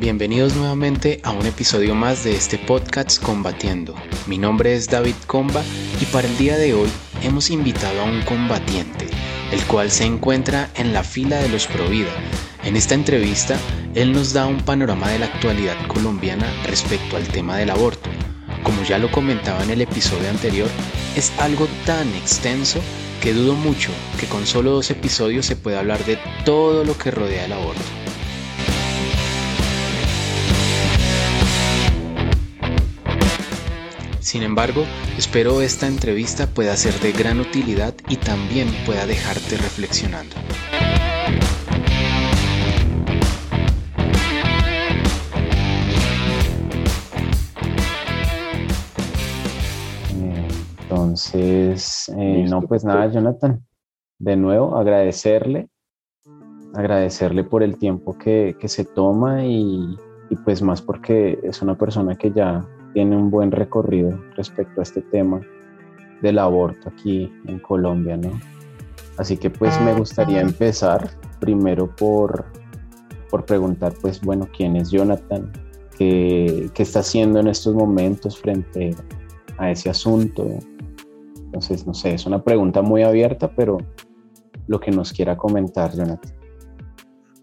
Bienvenidos nuevamente a un episodio más de este podcast Combatiendo. Mi nombre es David Comba y para el día de hoy hemos invitado a un combatiente, el cual se encuentra en la fila de los Provida. En esta entrevista, él nos da un panorama de la actualidad colombiana respecto al tema del aborto. Como ya lo comentaba en el episodio anterior, es algo tan extenso que dudo mucho que con solo dos episodios se pueda hablar de todo lo que rodea el aborto. Sin embargo, espero esta entrevista pueda ser de gran utilidad y también pueda dejarte reflexionando. Entonces, eh, no, pues nada, Jonathan, de nuevo agradecerle, agradecerle por el tiempo que, se toma y, y, pues más porque es una persona que ya tiene un buen recorrido respecto a este tema del aborto aquí en Colombia, ¿no? Así que pues me gustaría empezar primero por, por preguntar, pues bueno, ¿quién es Jonathan? ¿Qué, ¿Qué, está haciendo en estos momentos frente a ese asunto? Entonces, no sé, es una pregunta muy abierta, pero lo que nos quiera comentar, Jonathan.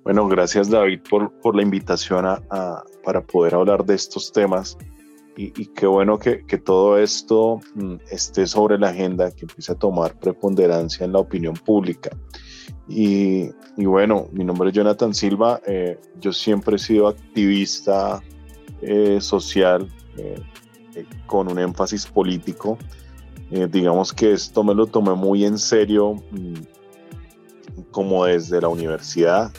Bueno, gracias David por, por la invitación a, para poder hablar de estos temas y, qué bueno que, todo esto mm, esté sobre la agenda, que empiece a tomar preponderancia en la opinión pública. Y, bueno, mi nombre es Jonathan Silva, eh, yo siempre he sido activista eh, social eh, con un énfasis político. digamos que esto me lo tomé muy en serio mm, como desde la universidad,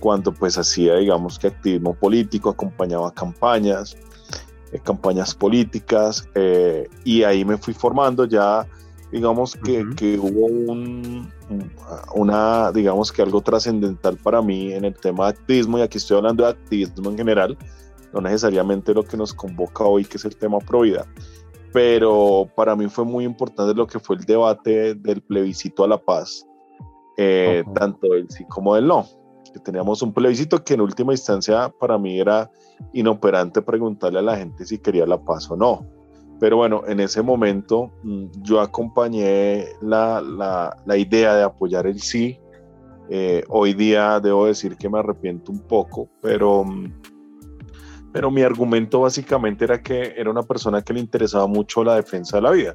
cuando pues hacía digamos que activismo político, acompañaba campañas, eh, campañas políticas eh, y ahí me fui formando ya digamos que, que hubo un, una, digamos que algo trascendental para mí en el tema de activismo, y aquí estoy hablando de activismo en general, no necesariamente lo que nos convoca hoy, que es el tema Provida, pero para mí fue muy importante lo que fue el debate del plebiscito a la paz, eh, tanto del sí como del no que teníamos un plebiscito que en última instancia para mí era inoperante preguntarle a la gente si quería la paz o no. Pero bueno, en ese momento mm, yo acompañé la, la, la idea de apoyar el sí. Eh, hoy día debo decir que me arrepiento un poco, pero, mm, pero mi argumento básicamente era que era una persona que le interesaba mucho la defensa de la vida.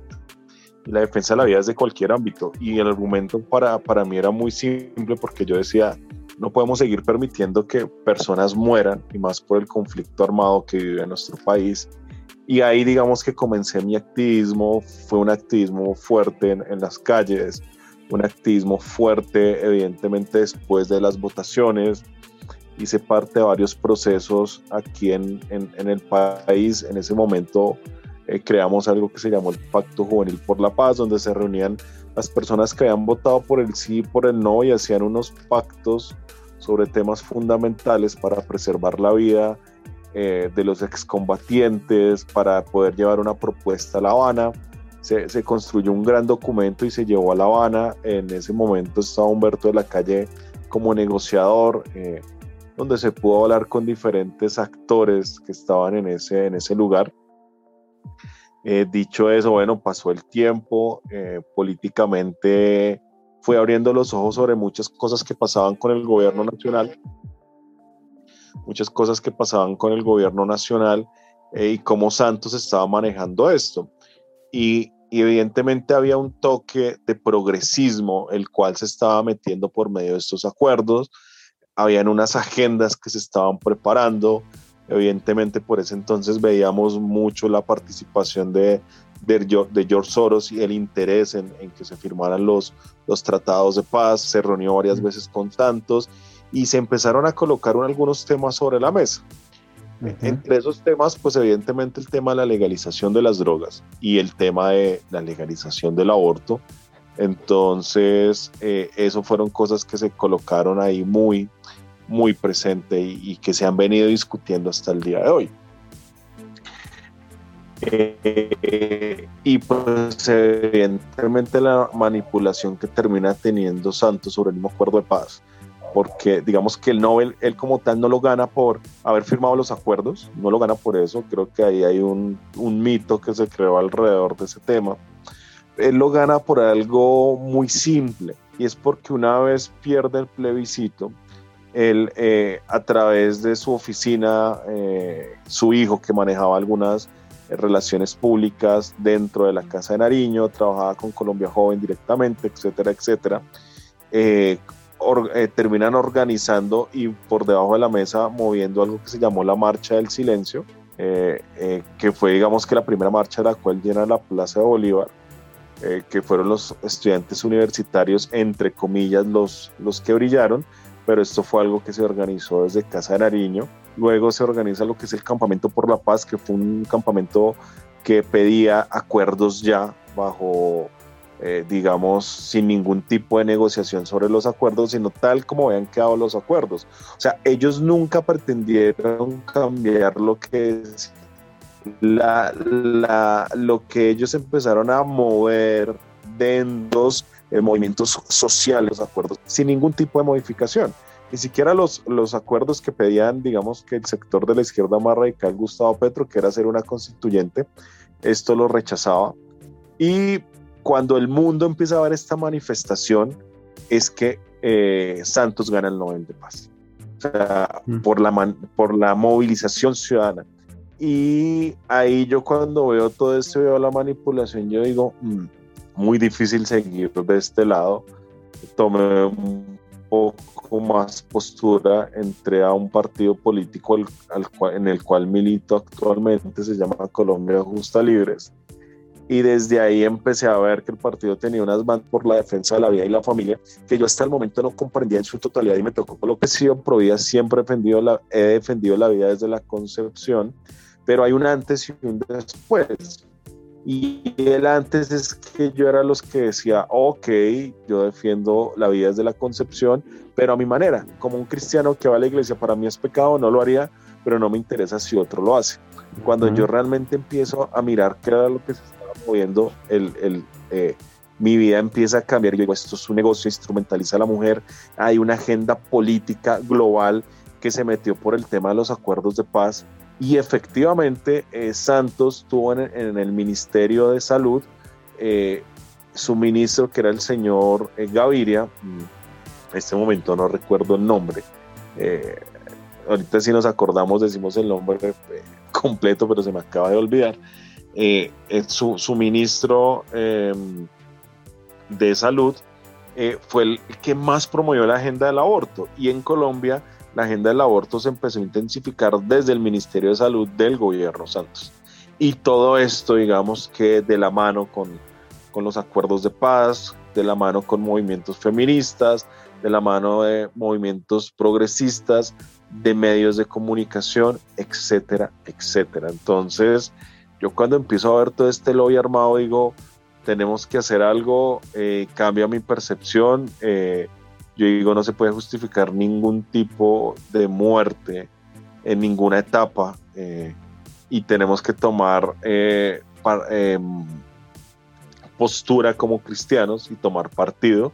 La defensa de la vida es de cualquier ámbito. Y el argumento para, para mí era muy simple porque yo decía, no podemos seguir permitiendo que personas mueran, y más por el conflicto armado que vive en nuestro país. Y ahí digamos que comencé mi activismo, fue un activismo fuerte en, las calles, un activismo fuerte evidentemente después de las votaciones, hice parte de varios procesos aquí en, en, el país. En ese momento eh, creamos algo que se llamó el Pacto Juvenil por la Paz, donde se reunían las personas que habían votado por el sí y por el no y hacían unos pactos sobre temas fundamentales para preservar la vida eh, de los excombatientes, para poder llevar una propuesta a La Habana. Se, construyó un gran documento y se llevó a La Habana. En ese momento estaba Humberto de la Calle como negociador, eh, donde se pudo hablar con diferentes actores que estaban en ese, en ese lugar. Eh, dicho eso, bueno, pasó el tiempo, políticamente fue abriendo los ojos sobre muchas cosas que pasaban con el gobierno nacional, muchas cosas que pasaban con el gobierno nacional eh, y cómo Santos estaba manejando esto. Y, evidentemente había un toque de progresismo, el cual se estaba metiendo por medio de estos acuerdos. Habían unas agendas que se estaban preparando. Evidentemente por ese entonces veíamos mucho la participación de, de, George Soros y el interés en, que se firmaran los, los tratados de paz, se reunió varias veces con Santos y se empezaron a colocar algunos temas sobre la mesa. Entre esos temas, pues evidentemente el tema de la legalización de las drogas y el tema de la legalización del aborto. Entonces, eh, eso fueron cosas que se colocaron ahí muy, muy presente y que se han venido discutiendo hasta el día de hoy. Eh, y pues evidentemente la manipulación que termina teniendo Santos sobre el mismo acuerdo de paz porque digamos que el Nobel, él como tal no lo gana por haber firmado los acuerdos, no lo gana por eso, creo que ahí hay un, un mito que se creó alrededor de ese tema. Él lo gana por algo muy simple, y es porque una vez pierde el plebiscito, él eh, a través de su oficina, eh, su hijo que manejaba algunas relaciones públicas dentro de la Casa de Nariño, trabajaba con Colombia Joven directamente, etcétera, etcétera, eh, terminan organizando y por debajo de la mesa moviendo algo que se llamó la Marcha del Silencio, que fue digamos que la primera marcha la cual llena la Plaza de Bolívar, que fueron los estudiantes universitarios, entre comillas, los, los que brillaron, pero esto fue algo que se organizó desde Casa de Nariño. Luego se organiza lo que es el Campamento por la Paz, que fue un campamento que pedía acuerdos ya bajo, eh, digamos, sin ningún tipo de negociación sobre los acuerdos, sino tal como habían quedado los acuerdos. O sea, ellos nunca pretendieron cambiar lo que es la, la, lo que ellos empezaron a mover eh, movimientos sociales, los acuerdos, sin ningún tipo de modificación. Ni siquiera los, los acuerdos que pedían, digamos, que el sector de la izquierda más radical, Gustavo Petro, que era ser una constituyente, esto lo rechazaba. Y cuando el mundo empieza a ver esta manifestación, es que eh, Santos gana el Nobel de Paz. O sea, mm. por, la por la movilización ciudadana. Y ahí yo cuando veo todo esto, veo la manipulación, yo digo, mm, muy difícil seguir de este lado. Tomé un poco más postura, entré a un partido político en el cual milito actualmente, se llama Colombia Justa Libres. Y desde ahí empecé a ver que el partido tenía unas bandas por la defensa de la vida y la familia que yo hasta el momento no comprendía en su totalidad y me tocó lo que sí, Provida siempre he defendido, la, he defendido la vida desde la concepción, pero hay un antes y un después y el antes es que yo era los que decía, ok, yo defiendo la vida desde la concepción, pero a mi manera, como un cristiano que va a la iglesia, para mí es pecado, no lo haría, pero no me interesa si otro lo hace. Cuando yo realmente empiezo a mirar qué era lo que se estaba moviendo, el, el, eh, mi vida empieza a cambiar. Yo digo, esto es un negocio, instrumentaliza a la mujer, hay una agenda política global que se metió por el tema de los acuerdos de paz y efectivamente, eh, Santos tuvo en, el Ministerio de Salud eh, su ministro, que era el señor eh, Gaviria, mm, en este momento no recuerdo el nombre. ahorita si nos acordamos decimos el nombre completo, pero se me acaba de olvidar. Su, su, ministro em, de salud fue el que más promovió la agenda del aborto y en Colombia la agenda del aborto se empezó a intensificar desde el Ministerio de Salud del gobierno Santos. Y todo esto, digamos que de la mano con, con los acuerdos de paz, de la mano con movimientos feministas, de la mano de movimientos progresistas, de medios de comunicación, etcétera, etcétera. Entonces, yo cuando empiezo a ver todo este lobby armado, digo, tenemos que hacer algo, eh, cambia mi percepción, eh, yo digo, no se puede justificar ningún tipo de muerte en ninguna etapa eh, y tenemos que tomar eh, em, postura como cristianos y tomar partido.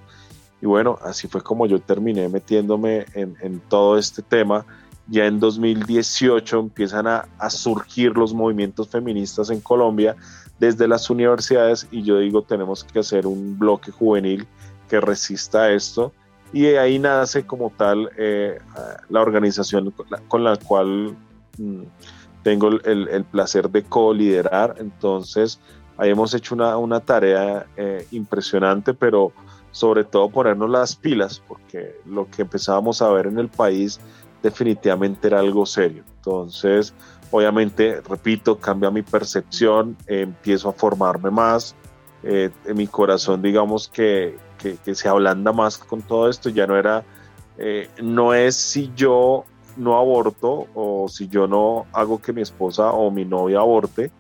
Y bueno, así fue como yo terminé metiéndome en, todo este tema. Ya en 2018 empiezan a, a, surgir los movimientos feministas en Colombia desde las universidades y yo digo, tenemos que hacer un bloque juvenil que resista esto y ahí nace como tal eh, la organización con la, cual mm, tengo el, placer de co-liderar. Entonces, ahí hemos hecho una, una tarea eh, impresionante, pero sobre todo ponernos las pilas, porque lo que empezábamos a ver en el país definitivamente era algo serio. Entonces, obviamente, repito, cambia mi percepción, empiezo a formarme más, eh, en mi corazón, digamos que, que, se ablanda más con todo esto, ya no era, eh, no es si yo no aborto o si yo no hago que mi esposa o mi novia aborte,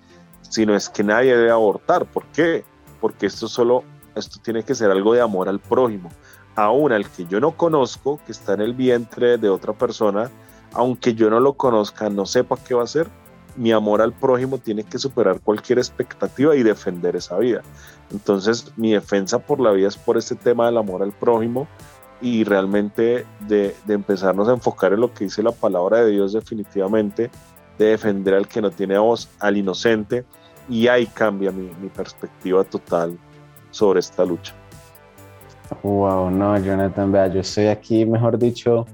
sino es que nadie debe abortar. ¿Por qué? Porque esto solo, esto tiene que ser algo de amor al prójimo. Aún al que yo no conozco, que está en el vientre de otra persona, aunque yo no lo conozca, no sepa qué va a hacer, mi amor al prójimo tiene que superar cualquier expectativa y defender esa vida. Entonces mi defensa por la vida es por este tema del amor al prójimo y realmente de, empezarnos a enfocar en lo que dice la palabra de Dios definitivamente, de defender al que no tiene voz, al inocente, y ahí cambia mi, mi perspectiva total sobre esta lucha. Wow, no, Jonathan, vea, yo estoy aquí, mejor dicho,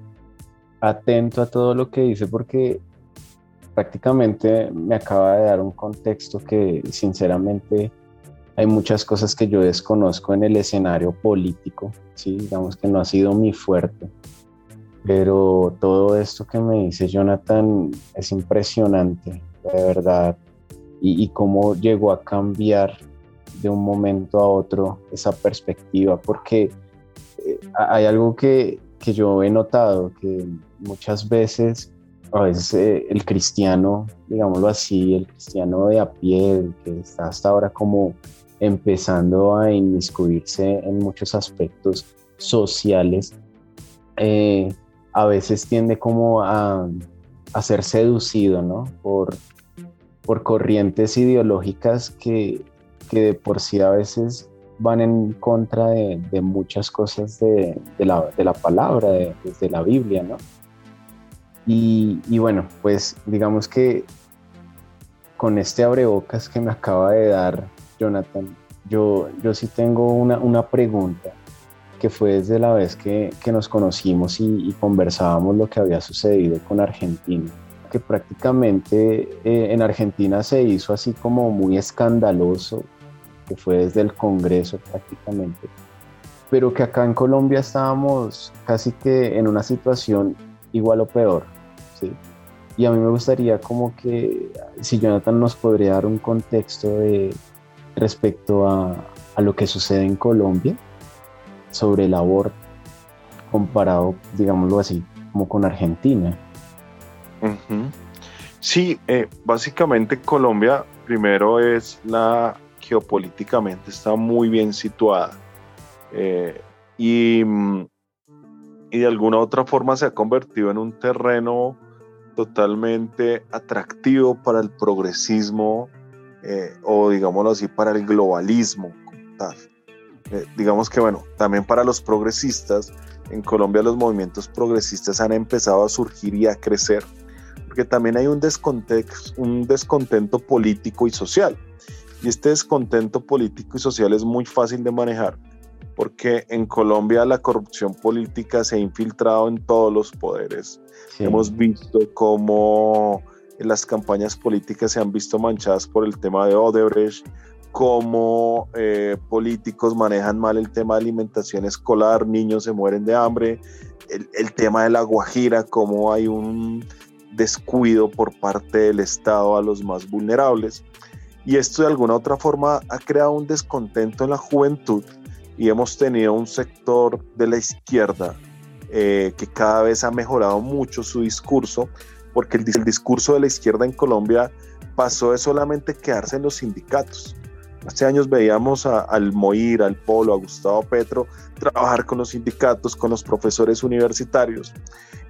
atento a todo lo que dice porque prácticamente me acaba de dar un contexto que sinceramente hay muchas cosas que yo desconozco en el escenario político, ¿sí? digamos que no ha sido mi fuerte, pero todo esto que me dice Jonathan es impresionante, de verdad, y, y cómo llegó a cambiar de un momento a otro esa perspectiva, porque eh, hay algo que, que, yo he notado, que muchas veces, a veces eh, el cristiano, digámoslo así, el cristiano de a pie, que está hasta ahora como empezando a inmiscuirse en muchos aspectos sociales, eh, a veces tiende como a, a ser seducido, ¿no? Por, por corrientes ideológicas que que de por sí a veces van en contra de, muchas cosas de, la, palabra, de, la Biblia, ¿no? Y, bueno, pues digamos que con este abrebocas que me acaba de dar Jonathan, yo, yo sí tengo una, pregunta que fue desde la vez que, nos conocimos y, conversábamos lo que había sucedido con Argentina que prácticamente eh, en Argentina se hizo así como muy escandaloso que fue desde el Congreso prácticamente, pero que acá en Colombia estábamos casi que en una situación igual o peor, Y a mí me gustaría como que si Jonathan nos podría dar un contexto de respecto a, lo que sucede en Colombia sobre el aborto comparado, digámoslo así, como con Argentina. Sí, eh, básicamente Colombia primero es la geopolíticamente está muy bien situada. Eh, y, y, de alguna otra forma se ha convertido en un terreno totalmente atractivo para el progresismo eh, o digámoslo así para el globalismo eh, digamos que bueno, también para los progresistas, en Colombia los movimientos progresistas han empezado a surgir y a crecer, porque también hay un, un descontento político y social. Y este descontento político y social es muy fácil de manejar porque en Colombia la corrupción política se ha infiltrado en todos los poderes. Hemos visto cómo las campañas políticas se han visto manchadas por el tema de Odebrecht, cómo eh, políticos manejan mal el tema de alimentación escolar, niños se mueren de hambre, el, el tema de la guajira, cómo hay un descuido por parte del Estado a los más vulnerables y esto de alguna otra forma ha creado un descontento en la juventud y hemos tenido un sector de la izquierda eh, que cada vez ha mejorado mucho su discurso, porque el, discurso de la izquierda en Colombia pasó de solamente quedarse en los sindicatos. Hace años veíamos al Moir, al Polo, a Gustavo Petro trabajar con los sindicatos, con los profesores universitarios.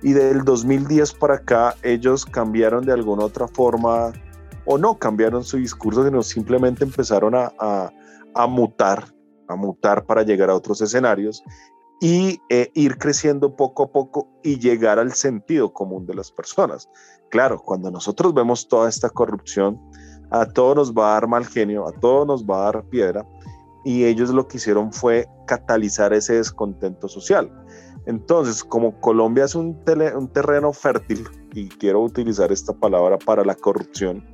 Y del 2010 para acá ellos cambiaron de alguna otra forma o no cambiaron su discurso, sino simplemente empezaron a, a, mutar, mutar para llegar a otros escenarios y eh, ir creciendo poco a poco y llegar al sentido común de las personas. Claro, cuando nosotros vemos toda esta corrupción, a todos nos va a dar mal genio, a todos nos va a dar piedra, y ellos lo que hicieron fue catalizar ese descontento social. Entonces, como Colombia es un, un terreno fértil, y quiero utilizar esta palabra para la corrupción,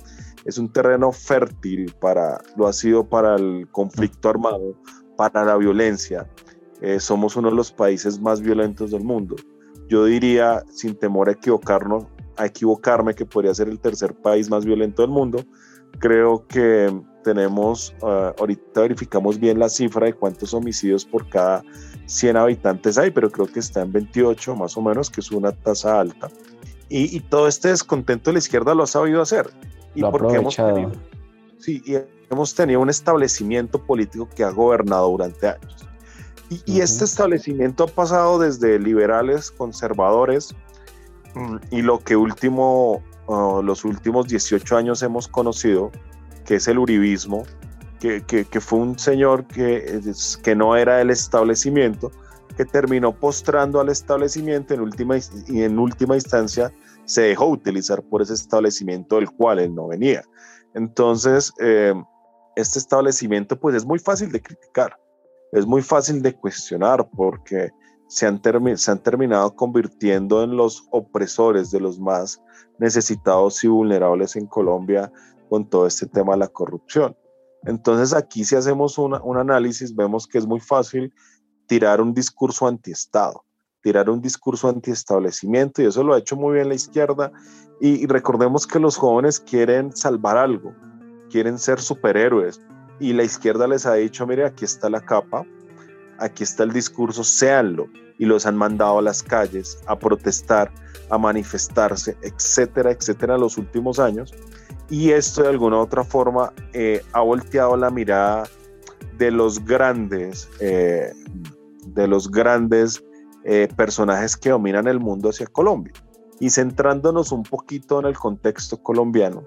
es un terreno fértil para, lo ha sido para el conflicto armado, para la violencia. Eh, somos uno de los países más violentos del mundo. Yo diría, sin temor a equivocarnos, a equivocarme, que podría ser el tercer país más violento del mundo. Creo que tenemos, ah, ahorita verificamos bien la cifra de cuántos homicidios por cada 100 habitantes hay, pero creo que está en 28 más o menos, que es una tasa alta. Y, y todo este descontento de la izquierda lo ha sabido hacer y porque hemos tenido, sí, y hemos tenido un establecimiento político que ha gobernado durante años. Y, este establecimiento ha pasado desde liberales, conservadores, mm, y lo que último, uh, los últimos 18 años hemos conocido, que es el uribismo, que, que, que fue un señor que, que no era el establecimiento, que terminó postrando al establecimiento en última, y en última instancia se dejó utilizar por ese establecimiento del cual él no venía. Entonces, eh, este establecimiento pues es muy fácil de criticar, es muy fácil de cuestionar porque se han, terminado convirtiendo en los opresores de los más necesitados y vulnerables en Colombia con todo este tema de la corrupción. Entonces aquí si hacemos un análisis vemos que es muy fácil tirar un discurso antiestado, tirar un discurso antiestablecimiento y eso lo ha hecho muy bien la izquierda y, recordemos que los jóvenes quieren salvar algo, quieren ser superhéroes. Y la izquierda les ha dicho, mire, aquí está la capa, aquí está el discurso, séanlo y los han mandado a las calles a protestar, a manifestarse, etcétera, etcétera, en los últimos años. Y esto de alguna u otra forma eh, ha volteado la mirada de los grandes, eh, de los grandes eh, personajes que dominan el mundo hacia Colombia. Y centrándonos un poquito en el contexto colombiano,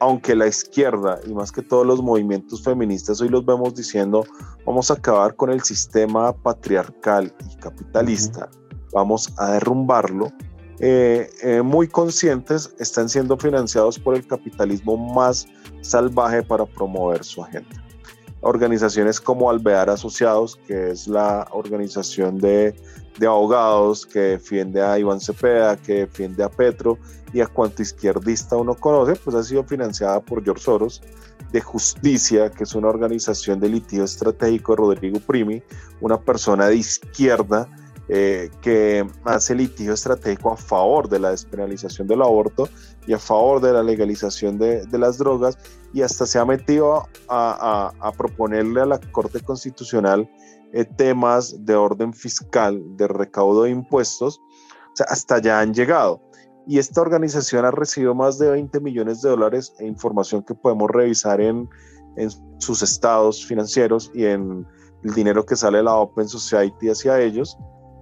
aunque la izquierda y más que todos los movimientos feministas hoy los vemos diciendo vamos a acabar con el sistema patriarcal y capitalista, vamos a derrumbarlo, eh, eh, muy conscientes, están siendo financiados por el capitalismo más salvaje para promover su agenda. Organizaciones como Alvear Asociados, que es la organización de, de abogados que defiende a Iván Cepeda, que defiende a Petro y a cuanto izquierdista uno conoce, pues ha sido financiada por George Soros. De Justicia, que es una organización de litigio estratégico Rodrigo Primi, una persona de izquierda eh, que hace litigio estratégico a favor de la despenalización del aborto y a favor de la legalización de, las drogas y hasta se ha metido a, proponerle a la Corte Constitucional eh, temas de orden fiscal, de recaudo de impuestos, o sea, hasta allá han llegado. Y esta organización ha recibido más de 20 millones de dólares e información que podemos revisar en, en sus estados financieros y en el dinero que sale de la Open Society hacia ellos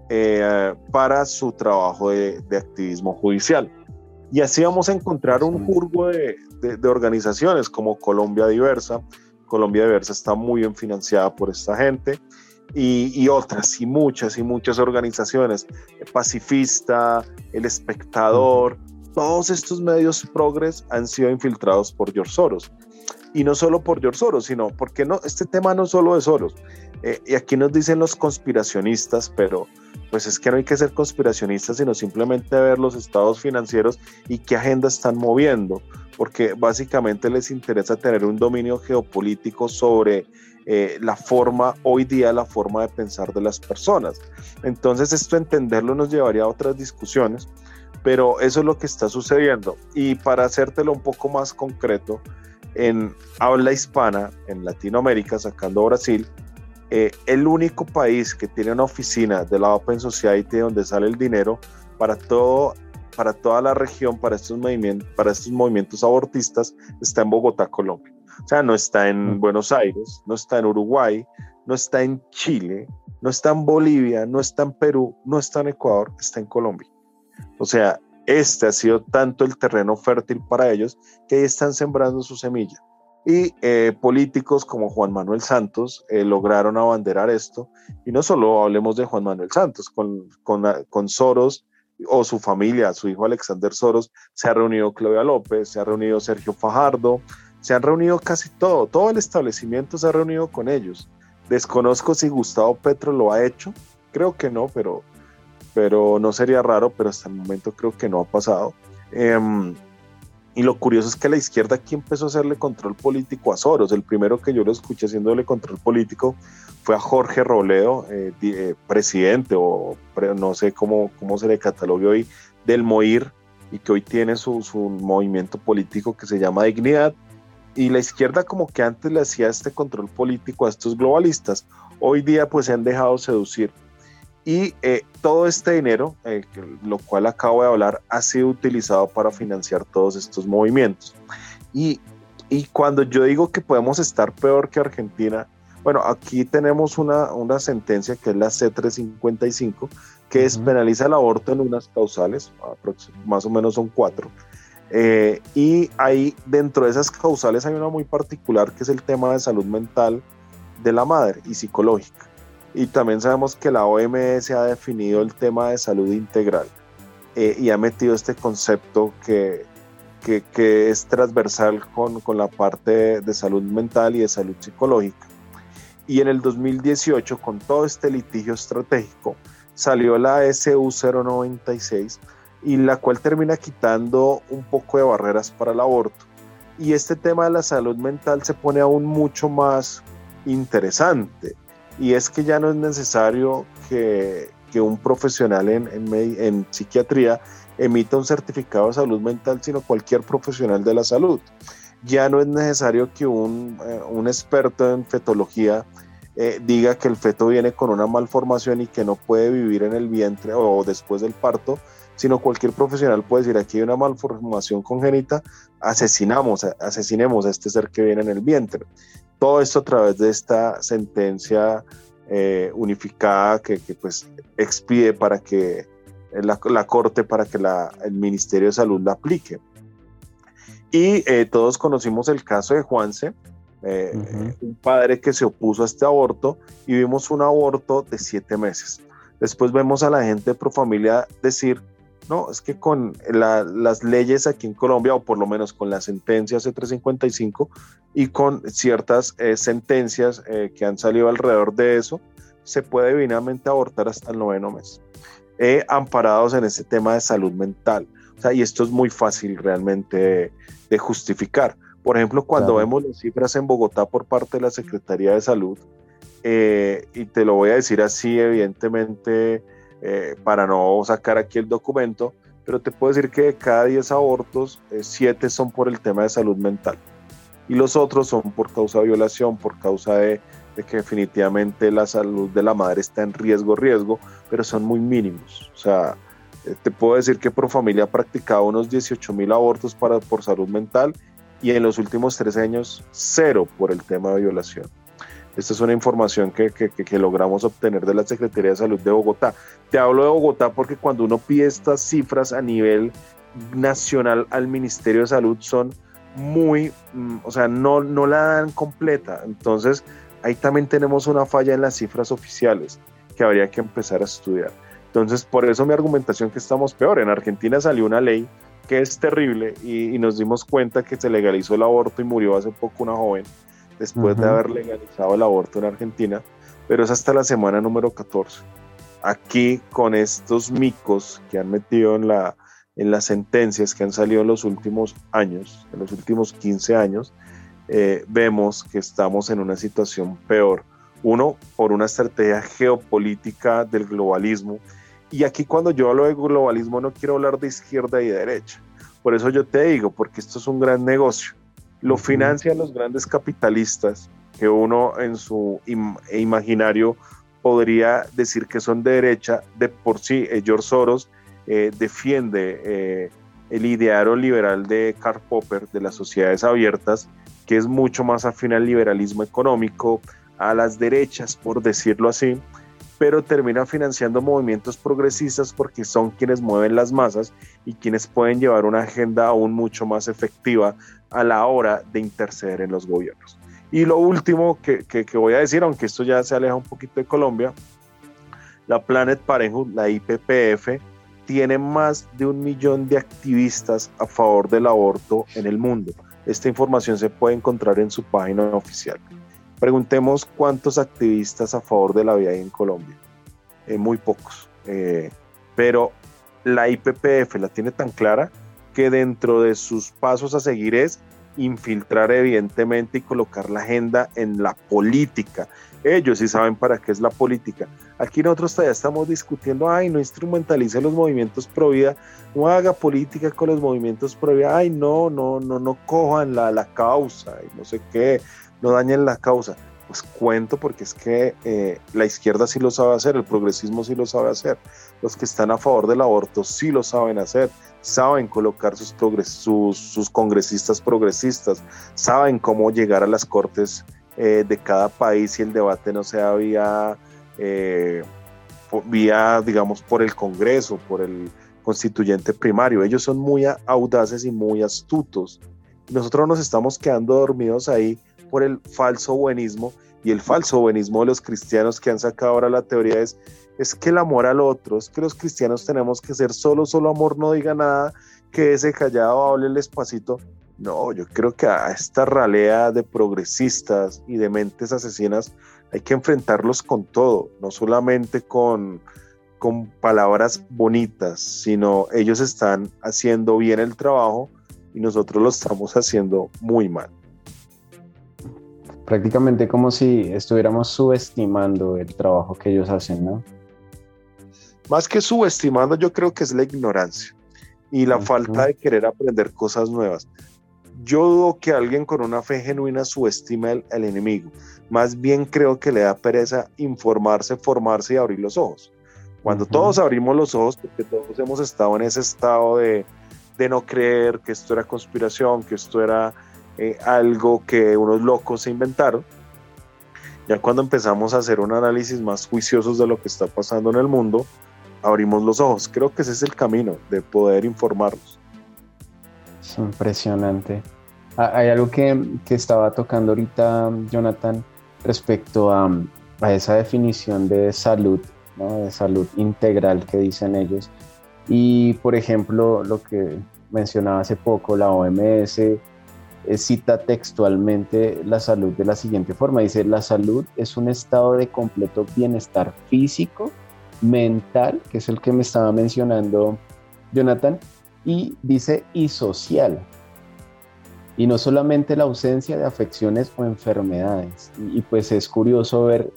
eh, para su trabajo de, activismo judicial. Y así vamos a encontrar un jurgo de, organizaciones como Colombia Diversa. Colombia Diversa está muy bien financiada por esta gente. Y, otras, y muchas, y muchas organizaciones, Pacifista, El Espectador, todos estos medios progres han sido infiltrados por George Soros. Y no solo por George Soros, sino porque no, este tema no solo de Soros. Eh, y aquí nos dicen los conspiracionistas, pero pues es que no hay que ser conspiracionistas, sino simplemente ver los estados financieros y qué agenda están moviendo, porque básicamente les interesa tener un dominio geopolítico sobre eh, la forma, hoy día la forma de pensar de las personas. Entonces esto entenderlo nos llevaría a otras discusiones, pero eso es lo que está sucediendo. Y para hacértelo un poco más concreto, en habla hispana, en Latinoamérica, sacando Brasil, eh, el único país que tiene una oficina de la Open Society donde sale el dinero para todo para toda la región, para estos movimientos, para estos movimientos abortistas, está en Bogotá, Colombia. O sea, no está en Buenos Aires, no está en Uruguay, no está en Chile, no está en Bolivia, no está en Perú, no está en Ecuador, está en Colombia. O sea, este ha sido tanto el terreno fértil para ellos que están sembrando su semilla. Y eh, políticos como Juan Manuel Santos eh, lograron abanderar esto. Y no solo hablemos de Juan Manuel Santos, con, con, con Soros o su familia, su hijo Alexander Soros, se ha reunido Claudia López, se ha reunido Sergio Fajardo, se han reunido casi todo, todo el establecimiento se ha reunido con ellos. Desconozco si Gustavo Petro lo ha hecho, creo que no, pero, pero no sería raro, pero hasta el momento creo que no ha pasado. Eh, y lo curioso es que la izquierda aquí empezó a hacerle control político a Soros. El primero que yo lo escuché haciéndole control político fue a Jorge Robledo, eh, eh, presidente o no sé cómo, cómo se le catalogue hoy, del MOIR y que hoy tiene su, su movimiento político que se llama Dignidad. Y la izquierda como que antes le hacía este control político a estos globalistas. Hoy día pues se han dejado seducir y eh, todo este dinero, eh, lo cual acabo de hablar, ha sido utilizado para financiar todos estos movimientos. Y, y cuando yo digo que podemos estar peor que Argentina, bueno, aquí tenemos una, una sentencia que es la C355, que despenaliza el aborto en unas causales, más o menos son cuatro. Eh, y ahí dentro de esas causales hay una muy particular que es el tema de salud mental de la madre y psicológica. Y también sabemos que la OMS ha definido el tema de salud integral eh, y ha metido este concepto que, que, es transversal con, con, la parte de salud mental y de salud psicológica. Y en el 2018, con todo este litigio estratégico, salió la SU 096 y la cual termina quitando un poco de barreras para el aborto. Y este tema de la salud mental se pone aún mucho más interesante. Y es que ya no es necesario que, que un profesional en, en, psiquiatría emita un certificado de salud mental, sino cualquier profesional de la salud. Ya no es necesario que un, eh, un experto en fetología eh, diga que el feto viene con una malformación y que no puede vivir en el vientre o después del parto, sino cualquier profesional puede decir aquí hay una malformación congénita, asesinamos, asesinemos a este ser que viene en el vientre. Todo esto a través de esta sentencia eh, unificada que, que, pues expide para que la, la corte, para que la, el Ministerio de Salud la aplique. Y eh, todos conocimos el caso de Juanse, eh, un padre que se opuso a este aborto y vimos un aborto de siete meses. Después vemos a la gente de Profamilia decir, no, es que con las leyes aquí en Colombia, o por lo menos con la sentencia C355 y con ciertas eh, sentencias eh, que han salido alrededor de eso, se puede divinamente abortar hasta el noveno mes, amparados en este tema de salud mental. O sea, y esto es muy fácil realmente de justificar. Por ejemplo, cuando vemos las cifras en Bogotá por parte de la Secretaría de Salud, eh, y te lo voy a decir así, evidentemente, eh, para no sacar aquí el documento, pero te puedo decir que de cada 10 abortos, 7 eh, son por el tema de salud mental. Y los otros son por causa de violación, por causa de, que definitivamente la salud de la madre está en riesgo, riesgo, pero son muy mínimos. O sea, te puedo decir que por familia ha practicado unos 18 mil abortos para, por salud mental y en los últimos tres años cero por el tema de violación. Esta es una información que, que, logramos obtener de la Secretaría de Salud de Bogotá. Te hablo de Bogotá porque cuando uno pide estas cifras a nivel nacional al Ministerio de Salud son muy, mm, o sea, no, no la dan completa. Entonces, ahí también tenemos una falla en las cifras oficiales que habría que empezar a estudiar. Entonces, por eso mi argumentación que estamos peor. En Argentina salió una ley que es terrible y, nos dimos cuenta que se legalizó el aborto y murió hace poco una joven después de haber legalizado el aborto en Argentina, pero es hasta la semana número 14. Aquí con estos micos que han metido en, la, en las sentencias que han salido en los últimos años, en los últimos 15 años, eh, vemos que estamos en una situación peor. Uno, por una estrategia geopolítica del globalismo y aquí cuando yo hablo de globalismo no quiero hablar de izquierda y de derecha. Por eso yo te digo, porque esto es un gran negocio. Lo financian los grandes capitalistas, que uno en su imaginario podría decir que son de derecha. De por sí, eh, George Soros eh, defiende eh, el ideario liberal de Karl Popper, de las sociedades abiertas, que es mucho más afín al liberalismo económico, a las derechas, por decirlo así pero termina financiando movimientos progresistas porque son quienes mueven las masas y quienes pueden llevar una agenda aún mucho más efectiva a la hora de interceder en los gobiernos. Y lo último que, voy a decir, aunque esto ya se aleja un poquito de Colombia, la Planet Parenthood, la IPPF, tiene más de un millón de activistas a favor del aborto en el mundo. Esta información se puede encontrar en su página oficial. Preguntemos cuántos activistas a favor de la vida hay en Colombia. Eh, muy pocos. Eh, pero la IPPF la tiene tan clara que dentro de sus pasos a seguir es infiltrar evidentemente y colocar la agenda en la política. Ellos sí saben para qué es la política. Aquí nosotros todavía estamos discutiendo, ay, no instrumentalice los movimientos pro vida, no haga política con los movimientos pro vida, ay, no, no, no, no cojan la, la causa y no sé qué no dañen la causa. Pues cuento porque es que eh, la izquierda sí lo sabe hacer, el progresismo sí lo sabe hacer, los que están a favor del aborto sí lo saben hacer, saben colocar sus, congresistas progresistas, saben cómo llegar a las cortes eh, de cada país y el debate no sea vía, eh, vía, digamos, por el Congreso, por el constituyente primario. Ellos son muy audaces y muy astutos. Nosotros nos estamos quedando dormidos ahí por el falso buenismo y el falso buenismo de los cristianos que han sacado ahora la teoría es, es que el amor al otro, es que los cristianos tenemos que ser solo, solo amor, no diga nada, que ese callado hable despacito. No, yo creo que a esta ralea de progresistas y de mentes asesinas hay que enfrentarlos con todo, no solamente con, con palabras bonitas, sino ellos están haciendo bien el trabajo y nosotros lo estamos haciendo muy mal. Prácticamente como si estuviéramos subestimando el trabajo que ellos hacen, ¿no? Más que subestimando, yo creo que es la ignorancia y la falta de querer aprender cosas nuevas. Yo dudo que alguien con una fe genuina subestime al, enemigo. Más bien creo que le da pereza informarse, formarse y abrir los ojos. Cuando todos abrimos los ojos, porque todos hemos estado en ese estado de, de no creer que esto era conspiración, que esto era eh, algo que unos locos se inventaron, ya cuando empezamos a hacer un análisis más juiciosos de lo que está pasando en el mundo, abrimos los ojos. Creo que ese es el camino de poder informarnos. Es impresionante. Ah, hay algo que, que estaba tocando ahorita, Jonathan, respecto a, a esa definición de salud, ¿no? de salud integral que dicen ellos. Y, por ejemplo, lo que mencionaba hace poco, la OMS cita textualmente la salud de la siguiente forma. Dice, la salud es un estado de completo bienestar físico, mental, que es el que me estaba mencionando Jonathan, y dice y social. Y no solamente la ausencia de afecciones o enfermedades. Y, pues es curioso ver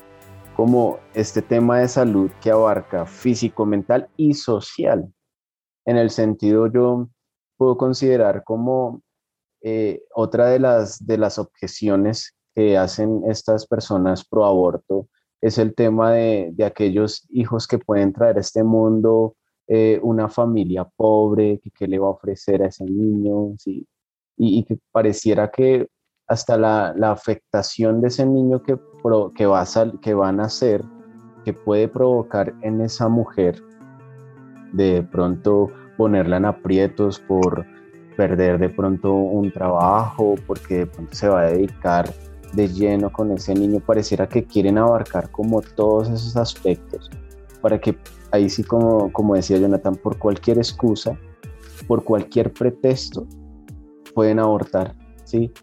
cómo este tema de salud que abarca físico, mental y social. En el sentido yo puedo considerar como eh, otra de las, de las objeciones que hacen estas personas pro aborto es el tema de, aquellos hijos que pueden traer a este mundo eh, una familia pobre, que, le va a ofrecer a ese niño, ¿sí? y, que pareciera que hasta la, afectación de ese niño que, que, va a que va a nacer, que puede provocar en esa mujer de pronto ponerla en aprietos por perder de pronto un trabajo, porque de pronto se va a dedicar de lleno con ese niño, pareciera que quieren abarcar como todos esos aspectos, para que ahí sí, como, como decía Jonathan, por cualquier excusa, por cualquier pretexto, pueden abortar, ¿sí?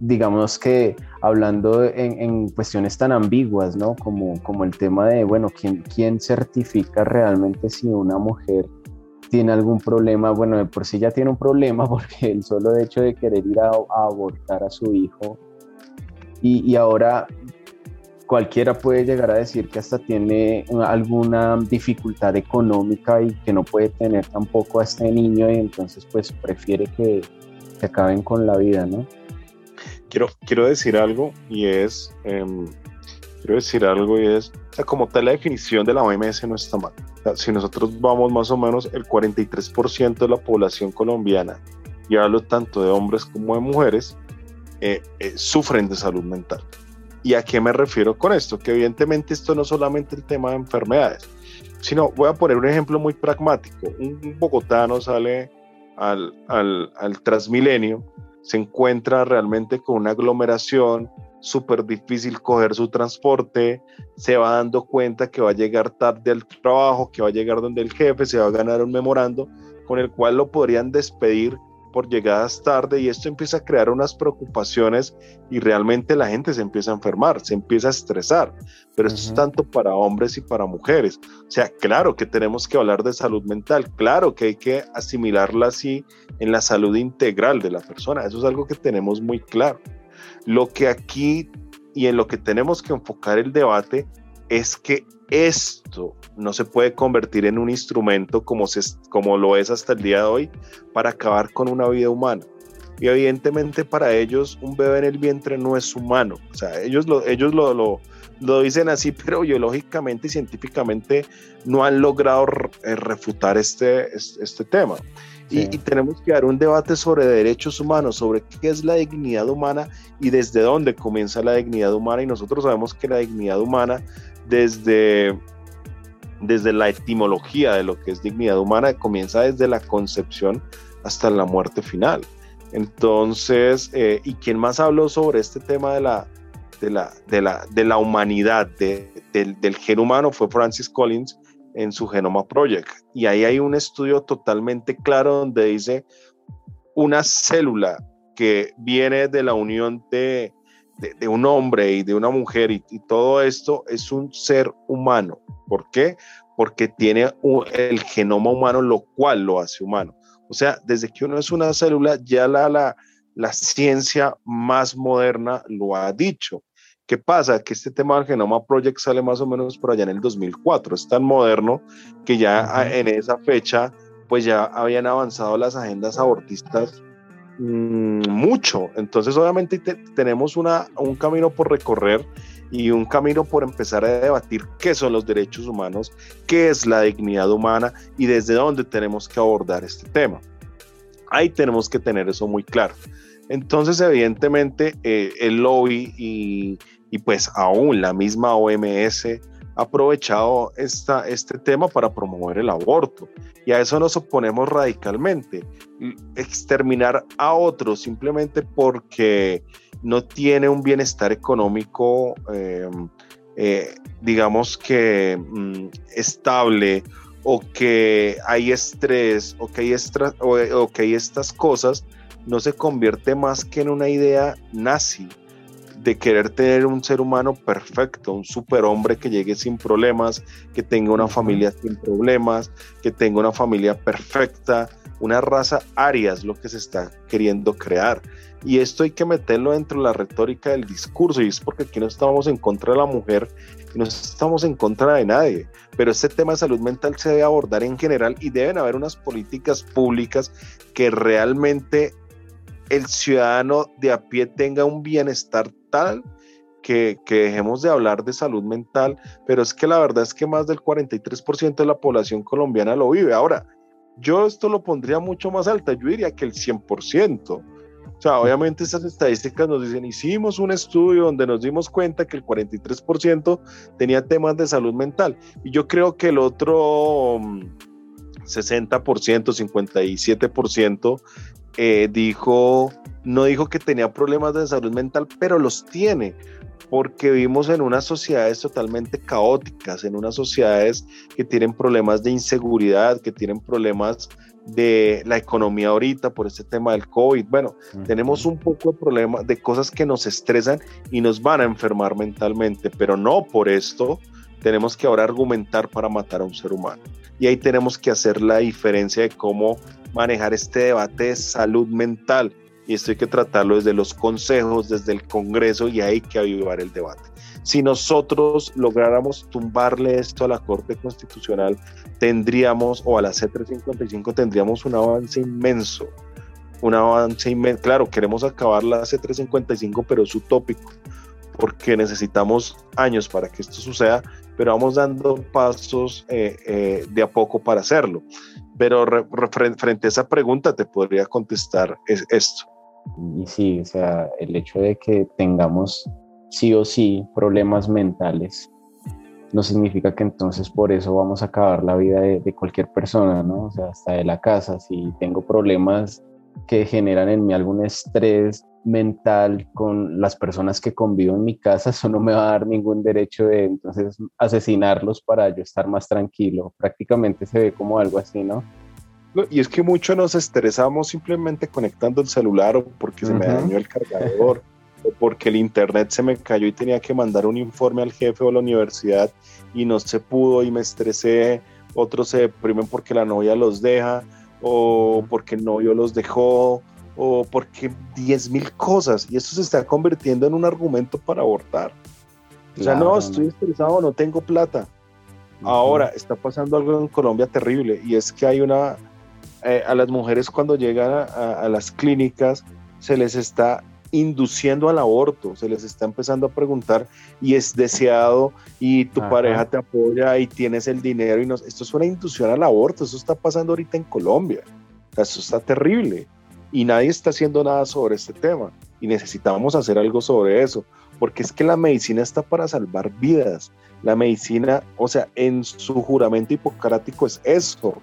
Digamos que hablando en, cuestiones tan ambiguas, ¿no? Como, como el tema de, bueno, ¿quién, ¿quién certifica realmente si una mujer tiene algún problema? Bueno, de por sí ya tiene un problema porque el solo hecho de querer ir a abortar a su hijo y, ahora cualquiera puede llegar a decir que hasta tiene alguna dificultad económica y que no puede tener tampoco a este niño y entonces pues prefiere que, se acaben con la vida, ¿no? Quiero, quiero decir algo y es, em, quiero decir algo y es, como tal la definición de la OMS no está mal. Si nosotros vamos más o menos, el 43% de la población colombiana, y hablo tanto de hombres como de mujeres, eh, eh, sufren de salud mental. ¿Y a qué me refiero con esto? Que evidentemente esto no es solamente el tema de enfermedades, sino voy a poner un ejemplo muy pragmático. Un bogotano sale al, al, al Transmilenio, se encuentra realmente con una aglomeración, súper difícil coger su transporte, se va dando cuenta que va a llegar tarde al trabajo, que va a llegar donde el jefe, se va a ganar un memorando con el cual lo podrían despedir por llegadas tarde y esto empieza a crear unas preocupaciones y realmente la gente se empieza a enfermar, se empieza a estresar, pero esto es tanto para hombres y para mujeres. O sea, claro que tenemos que hablar de salud mental, claro que hay que asimilarla así en la salud integral de la persona, eso es algo que tenemos muy claro. Lo que aquí y en lo que tenemos que enfocar el debate es que esto no se puede convertir en un instrumento como, se, como lo es hasta el día de hoy para acabar con una vida humana. Y evidentemente para ellos un bebé en el vientre no es humano. O sea, ellos lo, ellos lo, lo, lo dicen así, pero biológicamente y científicamente no han logrado eh, refutar este, este tema. Y, y, tenemos que dar un debate sobre derechos humanos, sobre qué es la dignidad humana y desde dónde comienza la dignidad humana. Y nosotros sabemos que la dignidad humana desde, desde la etimología de lo que es dignidad humana, comienza desde la concepción hasta la muerte final. Entonces, eh, ¿y quién más habló sobre este tema de la, de la, de la, de la humanidad, del, del gen humano, fue Francis Collins en su Genoma Project. Y ahí hay un estudio totalmente claro donde dice una célula que viene de la unión de, de, un hombre y de una mujer y, todo esto es un ser humano. ¿Por qué? Porque tiene el genoma humano, lo cual lo hace humano. O sea, desde que uno es una célula, ya la, la, la ciencia más moderna lo ha dicho. ¿Qué pasa? Que este tema del Genoma Project sale más o menos por allá en el 2004. Es tan moderno que ya en esa fecha, pues ya habían avanzado las agendas abortistas Mm, mucho. Entonces, obviamente tenemos una, un camino por recorrer y un camino por empezar a debatir qué son los derechos humanos, qué es la dignidad humana y desde dónde tenemos que abordar este tema. Ahí tenemos que tener eso muy claro. Entonces, evidentemente, eh, el lobby y, y pues aún la misma OMS aprovechado esta, este tema para promover el aborto. Y a eso nos oponemos radicalmente. Exterminar a otros simplemente porque no tiene un bienestar económico, em, eh, digamos que mm, estable, o que hay estrés, o que hay, o que hay estas cosas, no se convierte más que en una idea nazi de querer tener un ser humano perfecto, un superhombre que llegue sin problemas, que tenga una familia sin problemas, que tenga una familia perfecta, una raza aria es lo que se está queriendo crear. Y esto hay que meterlo dentro de la retórica del discurso, y es porque aquí no estamos en contra de la mujer no estamos en contra de nadie. Pero este tema de salud mental se debe abordar en general y deben haber unas políticas públicas que realmente el ciudadano de a pie tenga un bienestar tal que, dejemos de hablar de salud mental, pero es que la verdad es que más del 43% de la población colombiana lo vive. Ahora, yo esto lo pondría mucho más alta, yo diría que el 100%. O sea, obviamente estas estadísticas nos dicen, hicimos un estudio donde nos dimos cuenta que el 43% tenía temas de salud mental. Y yo creo que el otro 60%, mm, 57% eh, dijo, no dijo que tenía problemas de salud mental, pero los tiene, porque vivimos en unas sociedades totalmente caóticas, en unas sociedades que tienen problemas de inseguridad, que tienen problemas de la economía ahorita por este tema del COVID. Bueno, tenemos un poco de problemas, de cosas que nos estresan y nos van a enfermar mentalmente, pero no por esto tenemos que ahora argumentar para matar a un ser humano. Y ahí tenemos que hacer la diferencia de cómo manejar este debate de salud mental. Y esto hay que tratarlo desde los consejos, desde el Congreso, y hay que avivar el debate. Si nosotros lográramos tumbarle esto a la Corte Constitucional, tendríamos, o a la C355, tendríamos un avance inmenso. Un avance inmenso. Claro, queremos acabar la C355, pero es utópico, porque necesitamos años para que esto suceda, pero vamos dando pasos eh, eh, de a poco para hacerlo. Pero frente a esa pregunta te podría contestar es esto. Y sí, o sea, el hecho de que tengamos sí o sí problemas mentales no significa que entonces por eso vamos a acabar la vida de, de cualquier persona, ¿no? O sea, hasta de la casa, si tengo problemas que generan en mí algún estrés mental con las personas que convivo en mi casa, eso no me va a dar ningún derecho de entonces asesinarlos para yo estar más tranquilo. Prácticamente se ve como algo así, ¿no? Y es que mucho nos estresamos simplemente conectando el celular o porque se me dañó el cargador o porque el internet se me cayó y tenía que mandar un informe al jefe o a la universidad y no se pudo y me estresé. Otros se deprimen porque la novia los deja o porque el novio los dejó o porque 10 mil cosas y eso se está convirtiendo en un argumento para abortar. O sea, no, estoy estresado, no tengo plata. Ahora está pasando algo en Colombia terrible y es que hay una, eh, a las mujeres cuando llegan a, las clínicas se les está induciendo al aborto, se les está empezando a preguntar y es deseado y tu pareja te apoya y tienes el dinero y no, esto es una inducción al aborto, eso está pasando ahorita en Colombia, eso está terrible y nadie está haciendo nada sobre este tema y necesitamos hacer algo sobre eso, porque es que la medicina está para salvar vidas. La medicina, o sea, en su juramento hipocrático es eso.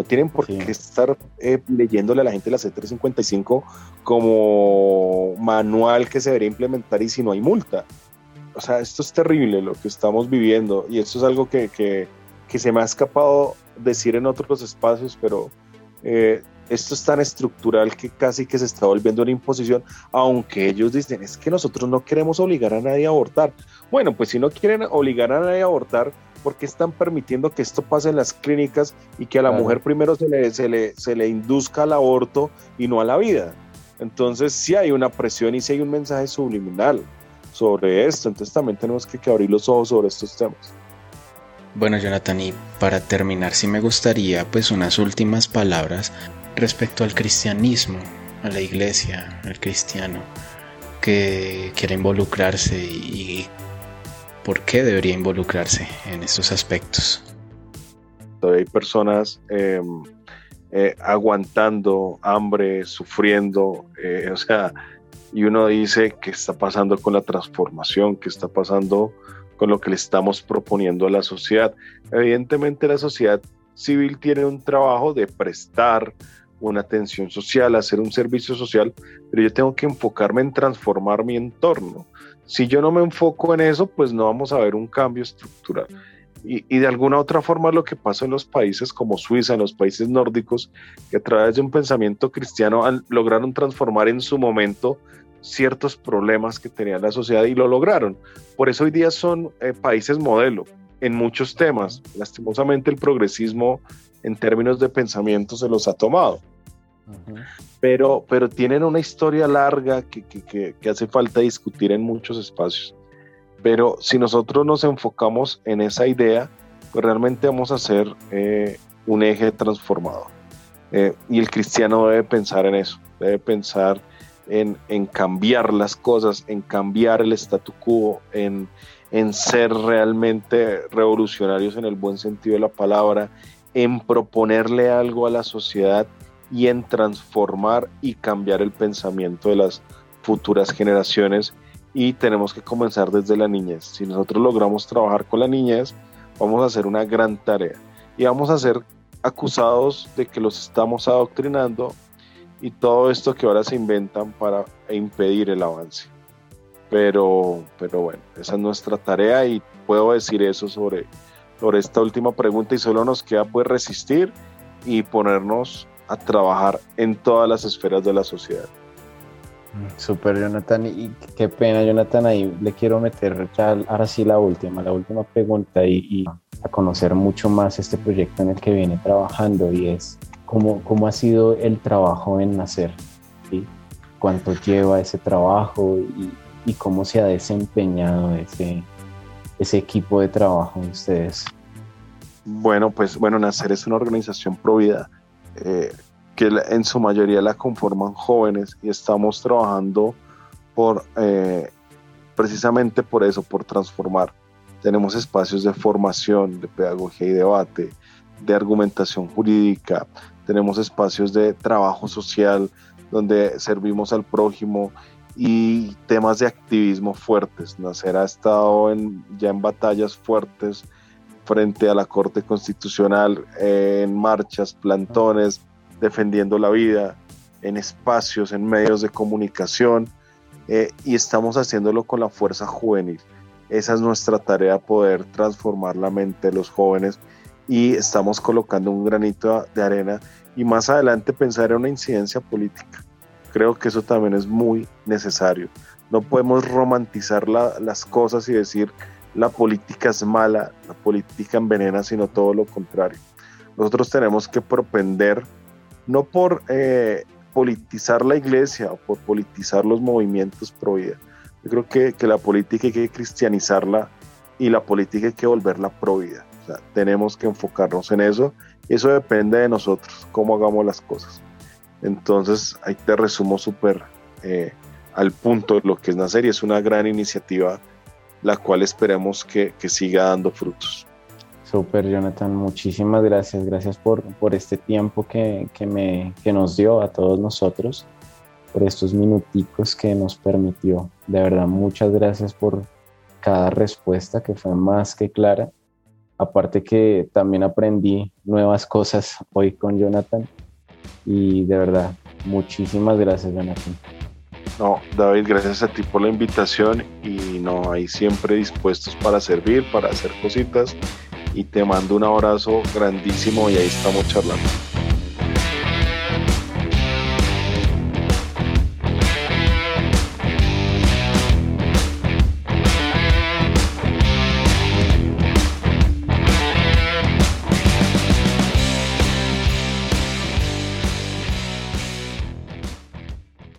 No tienen por qué estar eh, leyéndole a la gente la C355 como manual que se debería implementar y si no hay multa. o sea, esto es terrible lo que estamos viviendo y esto es algo que, que, que se me ha escapado decir en otros espacios, pero eh, esto es tan estructural que casi que se está volviendo una imposición, aunque ellos dicen, es que nosotros no queremos obligar a nadie a abortar. Bueno, pues si no quieren obligar a nadie a abortar, ¿por qué están permitiendo que esto pase en las clínicas y que a la mujer primero se le, se, le, se le induzca al aborto y no a la vida? Entonces sí hay una presión y sí hay un mensaje subliminal sobre esto, entonces también tenemos que, que abrir los ojos sobre estos temas. Bueno, Jonathan, y para terminar, sí me gustaría pues unas últimas palabras respecto al cristianismo, a la iglesia, al cristiano que quiere involucrarse y, por qué debería involucrarse en estos aspectos. Hay personas em, eh, aguantando hambre, sufriendo, eh, o sea, y uno dice qué está pasando con la transformación, qué está pasando con lo que le estamos proponiendo a la sociedad. Evidentemente la sociedad civil tiene un trabajo de prestar una atención social, hacer un servicio social, pero yo tengo que enfocarme en transformar mi entorno. Si yo no me enfoco en eso, pues no vamos a ver un cambio estructural. Y, y, de alguna otra forma lo que pasa en los países como Suiza, en los países nórdicos, que a través de un pensamiento cristiano lograron transformar en su momento ciertos problemas que tenía la sociedad y lo lograron. Por eso hoy día son eh, países modelo en muchos temas. Lastimosamente el progresismo en términos de pensamiento se los ha tomado. Pero, pero tienen una historia larga que, que, que, hace falta discutir en muchos espacios. Pero si nosotros nos enfocamos en esa idea, pues realmente vamos a ser eh, un eje transformador. Eh, y el cristiano debe pensar en eso, debe pensar en, cambiar las cosas, en cambiar el statu quo, en, en ser realmente revolucionarios en el buen sentido de la palabra, en proponerle algo a la sociedad y en transformar y cambiar el pensamiento de las futuras generaciones y tenemos que comenzar desde la niñez. Si nosotros logramos trabajar con la niñez, vamos a hacer una gran tarea y vamos a ser acusados de que los estamos adoctrinando y todo esto que ahora se inventan para impedir el avance. Pero, pero bueno, esa es nuestra tarea y puedo decir eso sobre, sobre esta última pregunta y solo nos queda pues resistir y ponernos a trabajar en todas las esferas de la sociedad. Super Jonathan, y qué pena Jonathan, ahí le quiero meter ya ahora sí la última, la última pregunta y, y a conocer mucho más este proyecto en el que viene trabajando y es cómo, ha sido el trabajo en nacer, cuánto lleva ese trabajo y, cómo se ha desempeñado ese, ese equipo de trabajo de ustedes. Bueno, pues bueno, Nacer es una organización provida eh, que en su mayoría la conforman jóvenes y estamos trabajando por eh, precisamente por eso, por transformar. Tenemos espacios de formación, de pedagogía y debate, de argumentación jurídica, tenemos espacios de trabajo social donde servimos al prójimo y temas de activismo fuertes. Nacer ha estado en, ya en batallas fuertes frente a la Corte Constitucional, en marchas, plantones, defendiendo la vida, en espacios, en medios de comunicación, eh, y estamos haciéndolo con la fuerza juvenil. Esa es nuestra tarea, poder transformar la mente de los jóvenes y estamos colocando un granito de arena y más adelante pensar en una incidencia política. Creo que eso también es muy necesario. No podemos romantizar las cosas y decir la política es mala, la política envenena, sino todo lo contrario. Nosotros tenemos que propender, no por eh, politizar la iglesia o por politizar los movimientos pro vida. Yo creo que, que la política hay que cristianizarla y la política hay que volverla pro vida tenemos que enfocarnos en eso. Eso depende de nosotros, cómo hagamos las cosas. Entonces, ahí te resumo súper eh, al punto de lo que es Nacer y es una gran iniciativa la cual esperemos que, que siga dando frutos. Súper, Jonathan, muchísimas gracias. Gracias por, por este tiempo que, que, me, que nos dio a todos nosotros, por estos minuticos que nos permitió. De verdad, muchas gracias por cada respuesta que fue más que clara Aparte que también aprendí nuevas cosas hoy con Jonathan y de verdad, muchísimas gracias Jonathan. No, David, gracias a ti por la invitación y no, ahí siempre dispuestos para servir, para hacer cositas y te mando un abrazo grandísimo y ahí estamos charlando.